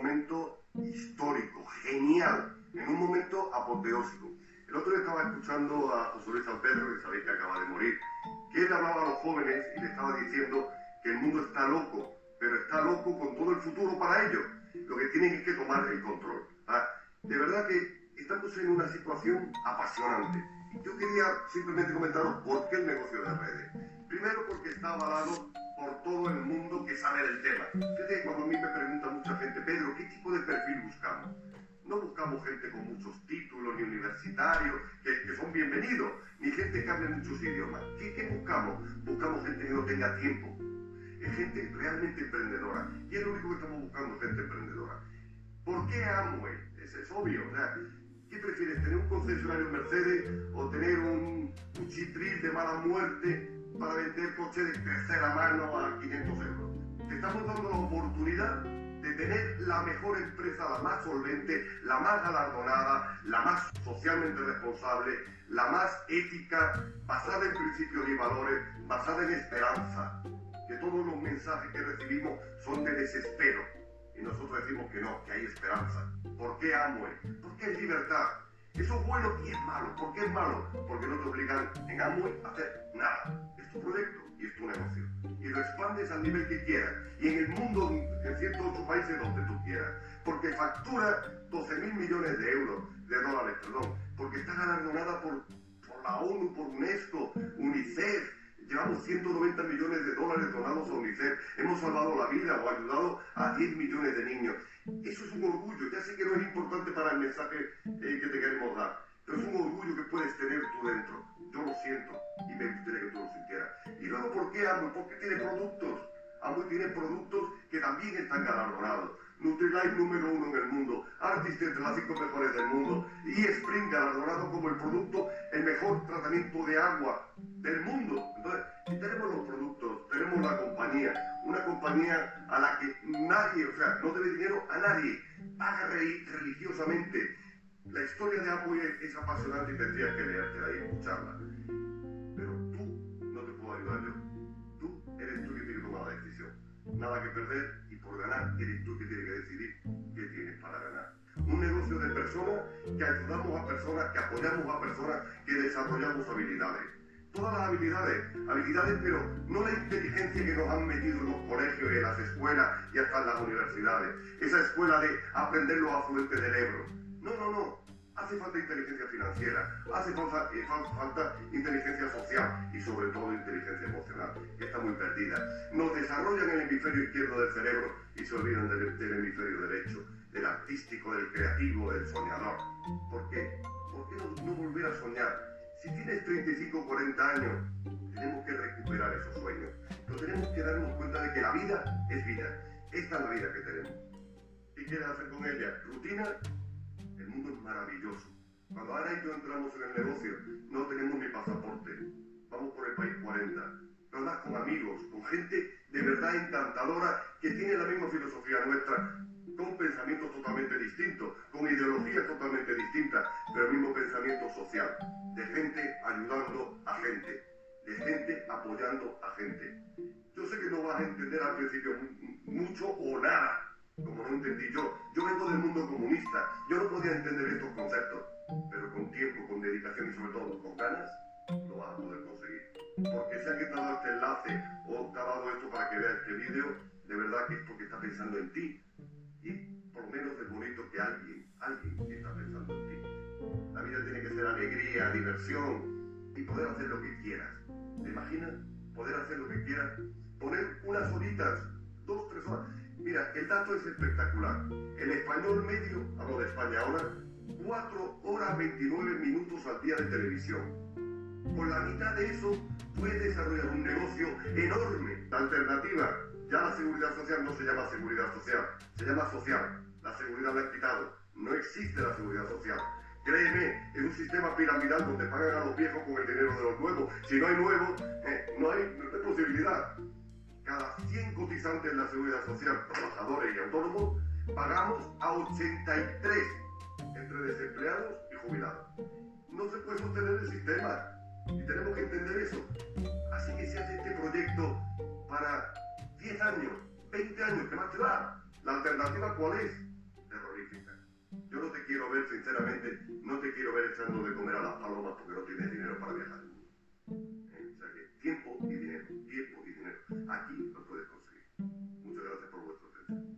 momento histórico, genial, en un momento apoteósico. El otro día estaba escuchando a José Luis Pedro, que sabéis que acaba de morir, que él hablaba a los jóvenes y le estaba diciendo que el mundo está loco, pero está loco con todo el futuro para ellos. Lo que tienen es que tomar el control. Ah, de verdad que estamos en una situación apasionante. Yo quería simplemente comentaros por qué el negocio de redes. Primero porque está avalado por todo el mundo que sabe del tema. Fíjate, cuando a mí me pregunta mucha gente, Pedro, ¿qué tipo de perfil buscamos? No buscamos gente con muchos títulos ni universitarios, que, que son bienvenidos, ni gente que hable muchos idiomas. ¿Qué, ¿Qué, buscamos? Buscamos gente que no tenga tiempo. Es gente realmente emprendedora. Y es lo único que estamos buscando, gente emprendedora. ¿Por qué Amway? Es, es obvio. O sea, ¿Qué prefieres, tener un concesionario Mercedes o tener un, un chitril de mala muerte para vender coches de tercera mano a 500 euros? Te estamos dando la oportunidad tener la mejor empresa, la más solvente, la más galardonada, la más socialmente responsable, la más ética, basada en principios y valores, basada en esperanza. Que todos los mensajes que recibimos son de desespero. Y nosotros decimos que no, que hay esperanza. ¿Por qué Amway? Porque hay libertad. Eso es bueno y es malo. ¿Por qué es malo? Porque no te obligan en Amway a hacer nada. Es tu proyecto y es tu negocio. Y lo expandes al nivel que quieras. Y en el mundo, en 108 países donde tú quieras. Porque factura 12 mil millones de euros, de dólares, perdón. Porque está galardonada por, por la ONU, por UNESCO, UNICEF, Llevamos 190 millones de dólares donados a UNICEF. Hemos salvado la vida o ayudado a 10 millones de niños. Eso es un orgullo. Ya sé que no es importante para el mensaje eh, que te queremos dar, pero es un orgullo que puedes tener tú dentro. Yo lo siento y me gustaría que tú lo sintieras. Y luego, ¿por qué Amway? Porque tiene productos. Amway tiene productos que también están galardonados. Nutrilite número uno en el mundo, Artist entre las cinco mejores del mundo, y Spring galardonado como el producto, el mejor tratamiento de agua del mundo. Entonces, tenemos los productos, tenemos la compañía, una compañía a la que nadie, o sea, no debe dinero a nadie, paga religiosamente. La historia de Amway es apasionante y tendría que leértela y escucharla. Pero tú no te puedo ayudar yo. Tú eres tú que tienes que tomar la decisión. Nada que perder y por ganar eres tú que tienes que decidir qué tienes para ganar. Un negocio de personas que ayudamos a personas, que apoyamos a personas, que desarrollamos habilidades. Todas las habilidades, habilidades, pero no la inteligencia que nos han metido en los colegios y en las escuelas y hasta en las universidades. Esa escuela de aprender los afluentes del Ebro. No, no, no. Hace falta inteligencia financiera, hace falta, eh, falta, inteligencia social y sobre todo inteligencia emocional, que está muy perdida. Nos desarrollan el hemisferio izquierdo del cerebro y se olvidan del, hemisferio derecho, del artístico, del creativo, del soñador. ¿Por qué? ¿Por qué no volver a soñar? Si tienes 35 o 40 años, tenemos que recuperar esos sueños. Pero tenemos que darnos cuenta de que la vida es vida. Esta es la vida que tenemos. ¿Qué quieres hacer con ella? ¿Rutina? El mundo es maravilloso. Cuando Ana y yo entramos en el negocio, no tenemos ni pasaporte. Vamos por el país 40. Hablas con amigos, con gente de verdad encantadora que tiene la misma filosofía nuestra, con pensamientos totalmente distintos, con ideologías totalmente distintas, pero social, de gente ayudando a gente, de gente apoyando a gente. Yo sé que no vas a entender al principio mucho o nada, como no entendí yo. Yo vengo del mundo comunista, yo no podía entender estos conceptos, pero con tiempo, con dedicación y sobre todo con ganas, lo vas a poder conseguir. Porque sea que te ha dado este enlace o te ha dado esto para que veas este vídeo, de verdad que es porque está pensando en ti. Y por lo menos es bonito que alguien, alguien está pensando alegría, diversión y poder hacer lo que quieras. ¿Te imaginas? Poder hacer lo que quieras. Poner unas horitas, dos, tres horas. Mira, el dato es espectacular. El español medio, hablo de España ahora, 4 horas 29 minutos al día de televisión. Con la mitad de eso puedes desarrollar un negocio enorme. La alternativa, ya la seguridad social no se llama seguridad social, se llama social. La seguridad la han quitado. No existe la seguridad social. Créeme, es un sistema piramidal donde pagan a los viejos con el dinero de los nuevos. Si no hay nuevos, eh, no, hay, posibilidad. Cada 100 cotizantes en la seguridad social, trabajadores y autónomos, pagamos a 83 entre desempleados y jubilados. No se puede sostener el sistema y tenemos que entender eso. Así que si hace este proyecto para 10 años, 20 años, ¿qué más te da? La alternativa cuál es? no te quiero ver echando de comer a las palomas porque no tienes dinero para viajar. ¿Eh? O sea que tiempo y dinero, tiempo y dinero. Aquí lo puedes conseguir. Muchas gracias por vuestro atención.